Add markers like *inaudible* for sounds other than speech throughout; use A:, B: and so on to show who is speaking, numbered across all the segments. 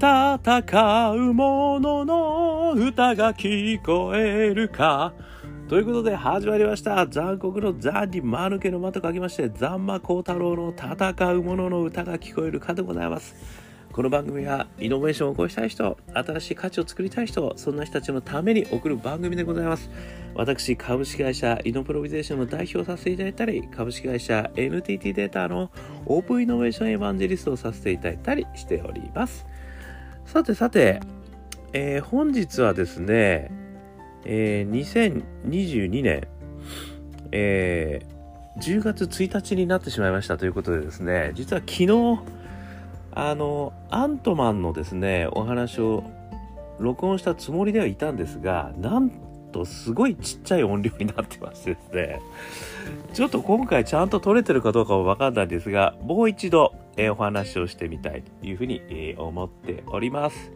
A: 戦う者の歌が聞こえるか。ということで始まりました。残酷の残に間抜けの間と書きましてザンマコウタロウの戦う者の歌が聞こえるかでございます。この番組はイノベーションを起こしたい人新しい価値を作りたい人そんな人たちのために送る番組でございます。私株式会社イノプロビゼーションの代表をさせていただいたり株式会社 NTT データのオープンイノベーションエヴァンジェリストをさせていただいたりしております。さてさて、えー、本日はですねえー、2022年、えー、10月1日になってしまいましたということでですね、実は昨日、あの、アントマンのですね、お話を録音したつもりではいたんですが、なんとすごいちっちゃい音量になってましてですね、ちょっと今回ちゃんと撮れてるかどうかもわかんないんですが、もう一度、えー、お話をしてみたいというふうに、え、思っております。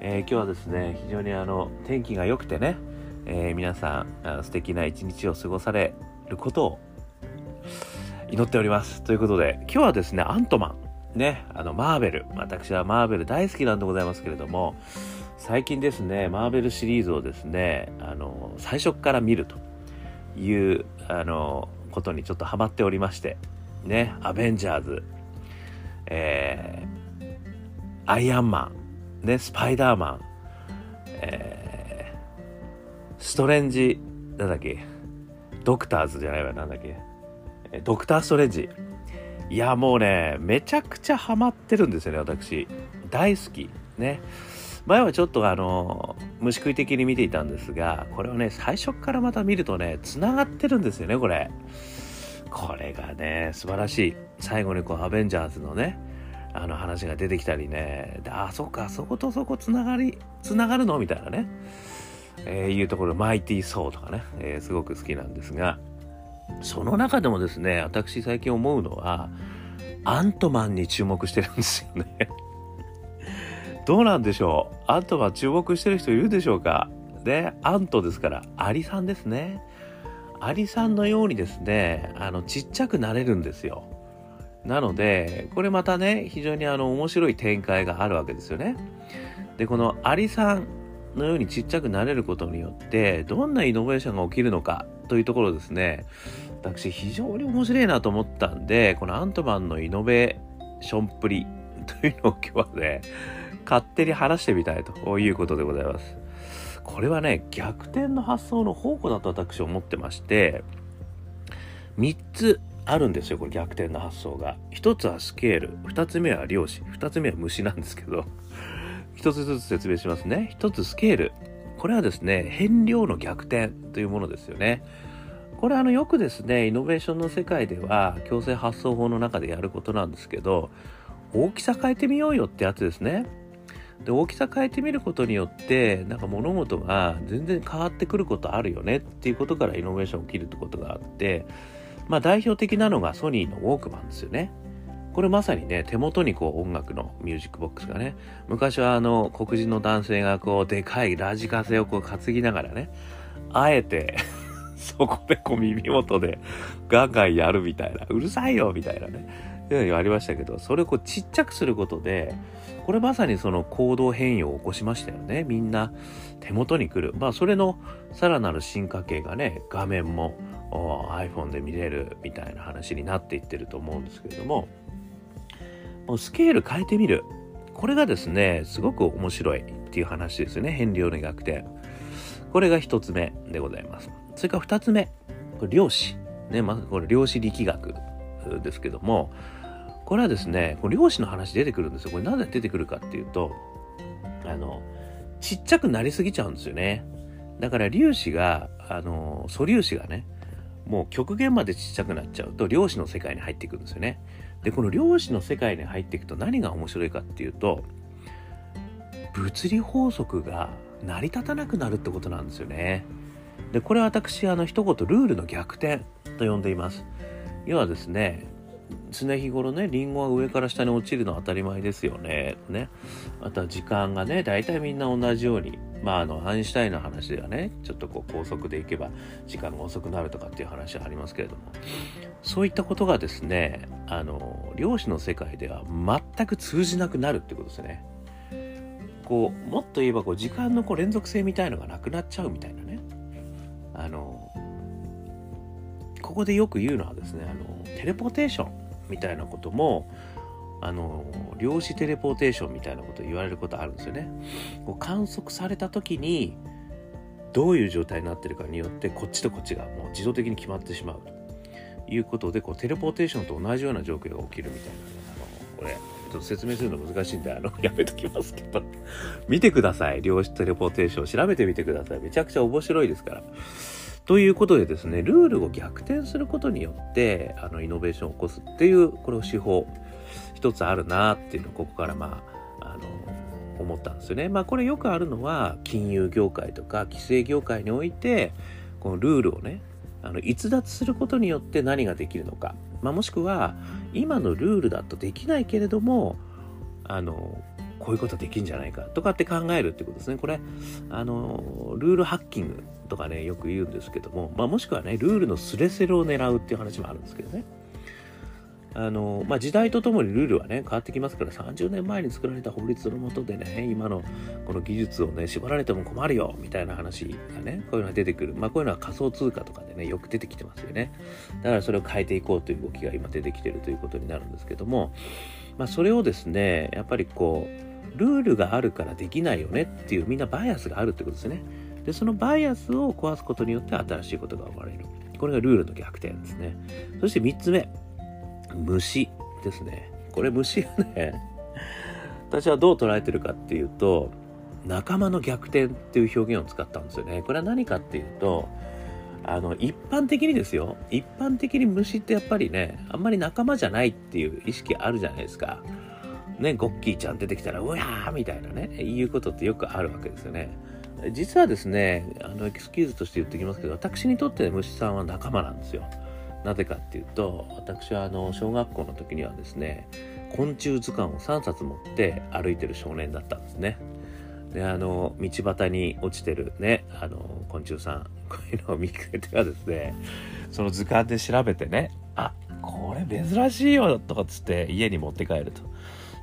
A: え、今日はですね、非常にあの、天気が良くてね、え、皆さん素敵な一日を過ごされることを祈っております。ということで、今日はですね、アントマン、ね、あの、マーベル、私はマーベル大好きなんでございますけれども、最近ですね、マーベルシリーズをですね、あの、最初から見るという、あの、ことにちょっとハマっておりまして、ね、アベンジャーズ、えー、アイアンマン、ね、スパイダーマン、えーストレンジ、なんだっけ、ドクターズじゃないわ、なんだっけ、ドクターストレンジ。いや、もうね、めちゃくちゃハマってるんですよね、私。大好き。ね。前はちょっとあの、虫食い的に見ていたんですが、これをね、最初からまた見るとね、繋がってるんですよね、これ。これがね、素晴らしい。最後にこう、アベンジャーズのね、あの話が出てきたりね、あ、そっか、そことそこ繋がり、繋がるのみたいなね。えー、いうところ、マイティー・ソーとかね、えー、すごく好きなんですが、その中でもですね、私最近思うのは、アントマンに注目してるんですよね *laughs* どうなんでしょう？アントマン注目してる人いるでしょうか？で、アントですから、アリさんですね。アリさんのようにですね、あの、ちっちゃくなれるんですよ。なので、これまたね、非常にあの、面白い展開があるわけですよね。で、このアリさん、のようにちっちゃくなれることによってどんなイノベーションが起きるのかというところですね私非常に面白いなと思ったんでこのアントマンのイノベーションっぷりというのを今日はね勝手に話してみたいということでございますこれはね逆転の発想の宝庫だと私は思ってまして3つあるんですよこれ逆転の発想が1つはスケール2つ目は量子2つ目は虫なんですけど一つずつ説明しますね。一つスケール。これはですね、変量の逆転というものですよね。これあのよくですね、イノベーションの世界では強制発想法の中でやることなんですけど、大きさ変えてみようよってやつですね。で、大きさ変えてみることによって、なんか物事が全然変わってくることあるよねっていうことからイノベーション起きるってことがあって、まあ代表的なのがソニーのウォークマンですよね。これまさにね、手元にこう音楽のミュージックボックスがね、昔はあの黒人の男性がこうでかいラジカセをこう担ぎながらね、あえて *laughs* そこでこう耳元でガンガンやるみたいな、うるさいよみたいなね、いうのがありましたけど、それをこうちっちゃくすることで、これまさにその行動変容を起こしましたよね。みんな手元に来る。まあそれのさらなる進化系がね、画面も iPhone で見れるみたいな話になっていってると思うんですけれども、もうスケール変えてみる。これがですね、すごく面白いっていう話ですよね。変量の逆転。これが一つ目でございます。それから二つ目。これ量子。ね、まずこれ量子力学ですけども、これはですね、これ量子の話出てくるんですよ。これなぜ出てくるかっていうと、あの、ちっちゃくなりすぎちゃうんですよね。だから粒子が、あの、素粒子がね、もう極限までちっちゃくなっちゃうと量子の世界に入っていくんですよね。でこの量子の世界に入っていくと何が面白いかっていうと物理法則が成り立たなくなるってことなんですよね。でこれは私あの一言ルールの逆転と呼んでいます。要はですね常日頃ねリンゴは上から下に落ちるのは当たり前ですよね。ねあとは時間がね大体みんな同じようにまああのアインシュタインの話ではねちょっとこう高速で行けば時間が遅くなるとかっていう話はありますけれどもそういったことがですねあの量子の世界では全く通じなくなるってことですね。こうもっと言えばこう時間のこう連続性みたいのがなくなっちゃうみたいなねあのここでよく言うのはですねあのテレポテーションみたいなこともあの量子テレポーテーションみたいなこと言われることあるんですよね。こう観測された時にどういう状態になってるかによってこっちとこっちがもう自動的に決まってしまうと。いうことでこうテレポーテーションと同じような状況が起きるみたいなあのこれちょっと説明するの難しいんであの *laughs* やめときますけど。見てください。量子テレポーテーション。調べてみてください。めちゃくちゃ面白いですから。ということでですねルールを逆転することによってあのイノベーションを起こすっていうこれを手法一つあるなっていうのをここからまああの思ったんですよね。まあこれよくあるのは金融業界とか規制業界においてこのルールをねあの逸脱することによって何ができるのか、まあ、もしくは今のルールだとできないけれどもあのこういうことできるんじゃないかとかって考えるってことですね。これあのルールハッキングとかねよく言うんですけども、まあ、もしくはねルールのスレスレを狙うっていう話もあるんですけどね。あの、まあ、時代とともにルールはね、変わってきますから、30年前に作られた法律のもとでね、今のこの技術をね、縛られても困るよ、みたいな話がね、こういうのが出てくる。まあ、こういうのは仮想通貨とかでね、よく出てきてますよね。だからそれを変えていこうという動きが今出てきてるということになるんですけども、まあ、それをですね、やっぱりこう、ルールがあるからできないよねっていうみんなバイアスがあるってことですね。で、そのバイアスを壊すことによって新しいことが生まれる。これがルールの逆転ですね。そして3つ目。虫ですね。これ虫がね、私はどう捉えてるかっていうと、仲間の逆転っていう表現を使ったんですよね。これは何かっていうと、あの、一般的にですよ。一般的に虫ってやっぱりね、あんまり仲間じゃないっていう意識あるじゃないですか。ね、ゴッキーちゃん出てきたら、うわーみたいなね、いうことってよくあるわけですよね。実はですね、あの、エクスキューズとして言ってきますけど、私にとって虫さんは仲間なんですよ。なぜかっていうと私はあの小学校の時にはですね昆虫図鑑を3冊持って歩いてる少年だったんですね。であの道端に落ちてるねあの昆虫さんこういうのを見つけてはですねその図鑑で調べてねあこれ珍しいよとかっつって家に持って帰ると。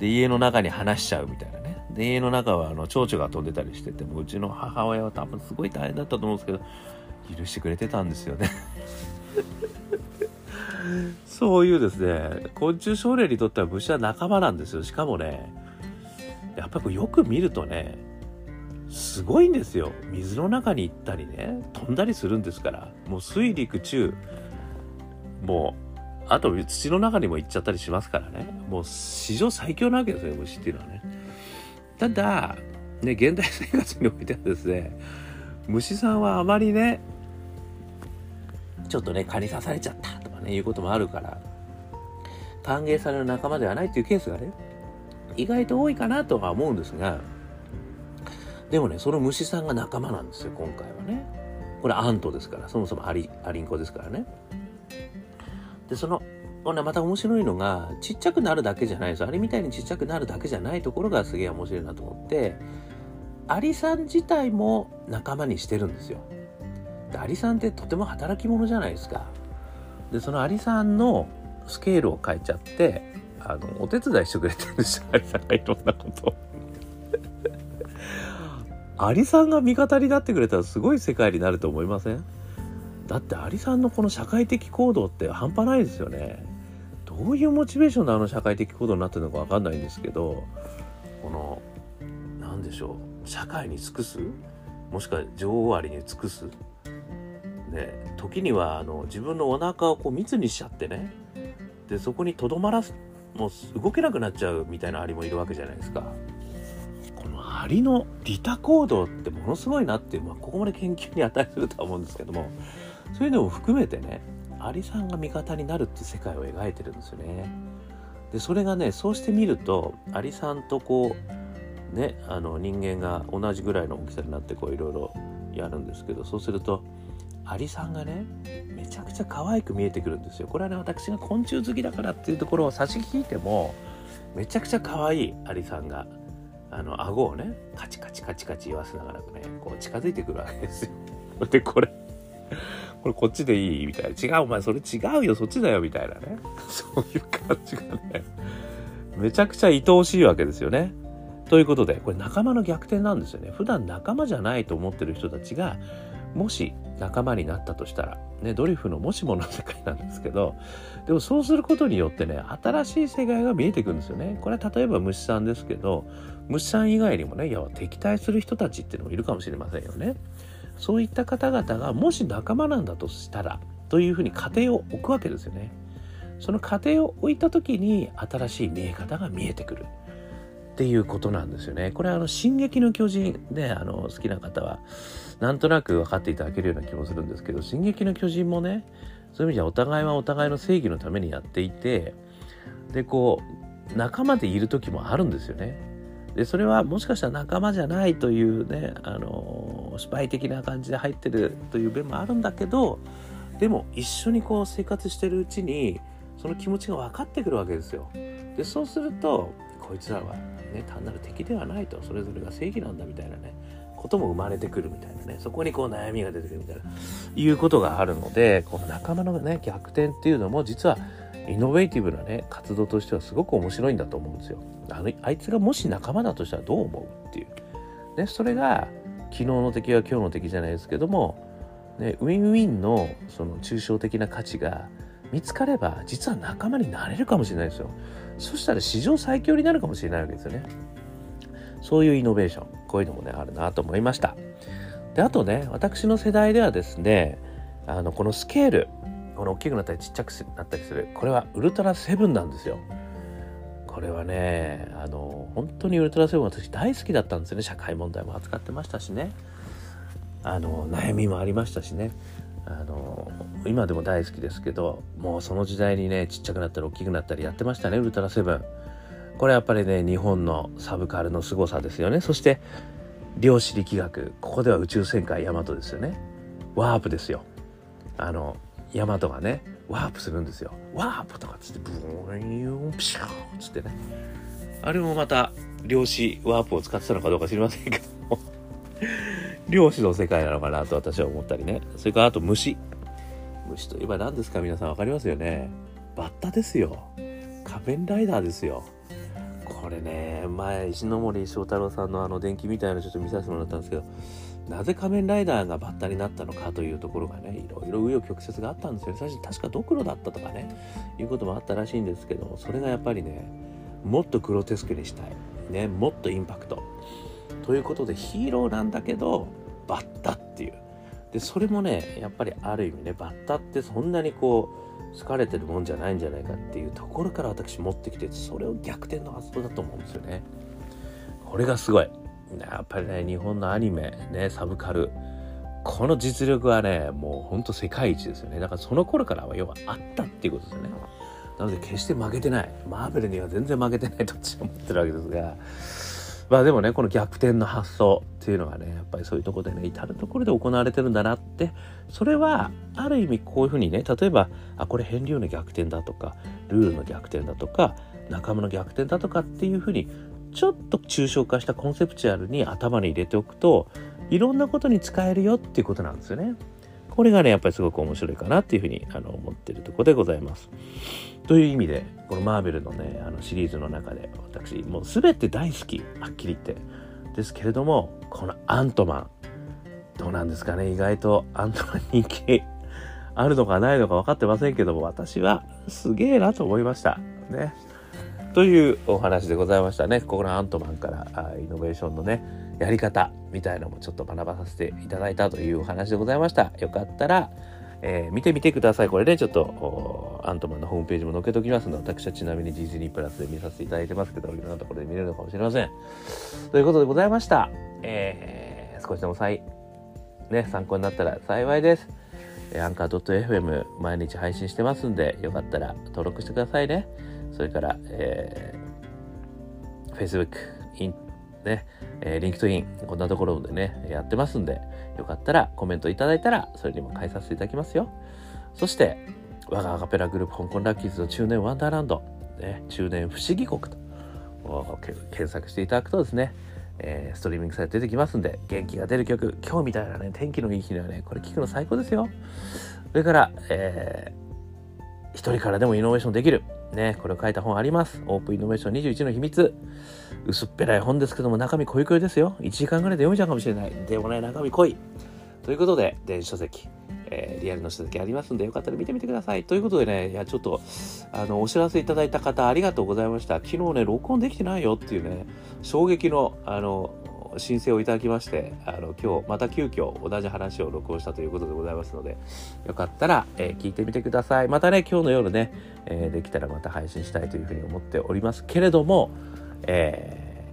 A: で家の中に話しちゃうみたいなね。で家の中はあの蝶々が飛んでたりしててもううちの母親は多分すごい大変だったと思うんですけど許してくれてたんですよねそういうですね、昆虫少年にとっては虫は仲間なんですよ。しかもね、やっぱりよく見るとね、すごいんですよ。水の中に行ったりね、飛んだりするんですから。もう水陸中、もう、あと土の中にも行っちゃったりしますからね。もう史上最強なわけですよ、虫っていうのはね。ただ、ね、現代生活においてはですね、虫さんはあまりね、ちょっとね、蚊に刺されちゃったかね、いうこともあるから、歓迎される仲間ではないっていうケースがね、意外と多いかなとは思うんですが、でもね、その虫さんが仲間なんですよ、今回はね。これアントですから、そもそもアリ、アリンコですからね。で、その、また面白いのが、ちっちゃくなるだけじゃないです。アリみたいにちっちゃくなるだけじゃないところがすげえ面白いなと思って、アリさん自体も仲間にしてるんですよ。でアリさんってとても働き者じゃないですか。でそのアリさんのスケールを変えちゃってあのお手伝いしてくれてるんですよアリさんがいろんなこと。*laughs* アリさんが味方になってくれたらすごい世界になると思いません？だってアリさんのこの社会的行動って半端ないですよね。どういうモチベーションであの社会的行動になってるのか分かんないんですけどこの何でしょう社会に尽くす？もしくは女王アリに尽くす？ね、時にはあの自分のお腹をこう密にしちゃってねでそこにとどまらすもう動けなくなっちゃうみたいなアリもいるわけじゃないですか。このアリの利他行動ってものすごいなっていう、まあ、ここまで研究に値するとは思うんですけどもそういうのも含めてねアリさんが味方になるって世界を描いてるんですよね。でそれがねそうしてみるとアリさんとこうねあの人間が同じぐらいの大きさになってこういろいろやるんですけどそうするとアリさんがねめちゃくちゃ可愛く見えてくるんですよ。これはね私が昆虫好きだからっていうところを差し引いてもめちゃくちゃ可愛いアリさんがあの顎をねカチカチカチカチ言わせながらねこう近づいてくるわけですよ。*laughs* でこれこれこっちでいいみたいな。違うお前それ違うよ。そっちだよ。みたいなね。*laughs* そういう感じがねめちゃくちゃ愛おしいわけですよね。ということでこれ仲間の逆転なんですよね。普段仲間じゃないと思ってる人たちがもし仲間になったとしたら、ね、ドリフのもしもの世界なんですけどでもそうすることによってね新しい世界が見えてくるんですよね。これは例えば虫さんですけど虫さん以外にもねいや敵対する人たちっていうのもいるかもしれませんよね。そういった方々がもし仲間なんだとしたらというふうに過程を置くわけですよね。その過程を置いた時に新しい見え方が見えてくる。っていうことなんですよね。これはあの「進撃の巨人で」あの好きな方はなんとなく分かっていただけるような気もするんですけど「進撃の巨人」もねそういう意味じゃお互いはお互いの正義のためにやっていてでこう仲間でいる時もあるんですよね。でそれはもしかしたら仲間じゃないというねあのスパイ的な感じで入ってるという面もあるんだけどでも一緒にこう生活してるうちにその気持ちが分かってくるわけですよ。でそうするとこいつらはね単なる敵ではないとそれぞれが正義なんだみたいなねことも生まれてくるみたいなねそこにこう悩みが出てくるみたいないうことがあるのでこの仲間のね逆転っていうのも実はイノベーティブなね活動としてはすごく面白いんだと思うんですよ。あのあいつがもし仲間だとしたらどう思うっていう。ね、それが昨日の敵は今日の敵じゃないですけども、ね、ウィンウィンのその抽象的な価値が見つかれば実は仲間になれるかもしれないですよ。そしたら史上最強になるかもしれないわけですよね。そういうイノベーション、こういうのもね、あるなと思いました。で、あとね、私の世代ではですね、あの、このスケール、この大きくなったりちっちゃくなったりする、これはウルトラセブンなんですよ。これはね、あの、本当にウルトラセブン私大好きだったんですよね。社会問題も扱ってましたしね。あの、悩みもありましたしね。あの今でも大好きですけどもうその時代にねちっちゃくなったり大きくなったりやってましたねウルトラセブンこれやっぱりね日本のサブカルの凄さですよねそして量子力学ここでは宇宙戦艦ヤマトですよねワープですよあのヤマトがねワープするんですよワープとかっつってブーンピシューっつってねあれもまた量子ワープを使ってたのかどうか知りませんけども *laughs* 漁師の世界なのかなと私は思ったりね。それからあと虫。虫といえば何ですか？皆さん分かりますよね。バッタですよ。仮面ライダーですよ。これね、前、石森章太郎さんのあの電気みたいなのちょっと見させてもらったんですけど、なぜ仮面ライダーがバッタになったのかというところがね、いろいろ紆余曲折があったんですよ。最初確かドクロだったとかね、いうこともあったらしいんですけども、それがやっぱりね、もっとグロテスクにしたい。ね、もっとインパクト。ということでヒーローなんだけどバッタってでそれもねやっぱりある意味ねバッタってそんなにこう好かれてるもんじゃないんじゃないかっていうところから私持ってきてそれを逆転の発想だと思うんですよね。これがすごい。やっぱりね日本のアニメねサブカル。この実力はねもうほんと世界一ですよね。だからその頃からは要はあったっていうことですよね。なので決して負けてない。マーベルには全然負けてないと私は思ってるわけですが。まあでもねこの逆転の発想っていうのがねやっぱりそういうとこでね至る所で行われてるんだなってそれはある意味こういうふうにね例えばあこれ変流の逆転だとかルールの逆転だとか仲間の逆転だとかっていうふうにちょっと抽象化したコンセプチュアルに頭に入れておくといろんなことに使えるよっていうことなんですよね。これがねやっぱりすごく面白いかなっていうふうにあの思ってるところでございます。という意味でこのマーベルのねあのシリーズの中で私もう全て大好きはっきり言ってですけれどもこのアントマンどうなんですかね？意外とアントマン人気あるのかないのか分かってませんけども私はすげえなと思いましたね。というお話でございましたね。ここのアントマンからイノベーションのねやり方みたいなのもちょっと学ばさせていただいたというお話でございました。よかったら、えー、見てみてください。これね、ちょっと、アントマンのホームページも載っけておきますので、私はちなみにディズニープラスで見させていただいてますけど、いろんなところで見れるのかもしれません。ということでございました。えー、少しでもですね、参考になったら幸いです。 Anchor.fm 毎日配信してますんで、よかったら登録してくださいね。それから、えー、 Facebook、Instagram ね、えー、 LinkedIn、こんなところでね、やってますんで、よかったらコメントいただいたら、それにも返させていただきますよ。そして、我がアカペラグループ香港ラッキーズの中年ワンダーランド、ね、中年不思議国と検索していただくとですね、えー、ストリーミングサイト出てきますんで、元気が出る曲、今日みたいなね、天気のいい日にはね、これ聴くの最高ですよ。それから、えー、一人からでもイノベーションできる。ね、これを書いた本あります。オープンイノベーション21の秘密。薄っぺらい本ですけども、中身濃い濃いですよ。1時間ぐらいで読めちゃうかもしれない。でもね、中身濃い。ということで、電子書籍、えー、リアルの書籍ありますんで、よかったら見てみてください。ということでね、いや、ちょっと、あの、お知らせいただいた方、ありがとうございました。昨日ね、録音できてないよっていうね、衝撃の、あのの、申請をいただきまして、あの、今日、また急遽同じ話を録音したということでございますので、よかったら、えー、聞いてみてください。またね、今日の夜ね、えー、できたらまた配信したいというふうに思っておりますけれども、え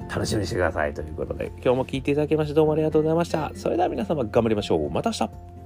A: ー、楽しみにしてくださいということで、今日も聞いていただきましてどうもありがとうございました。それでは皆様頑張りましょう。また明日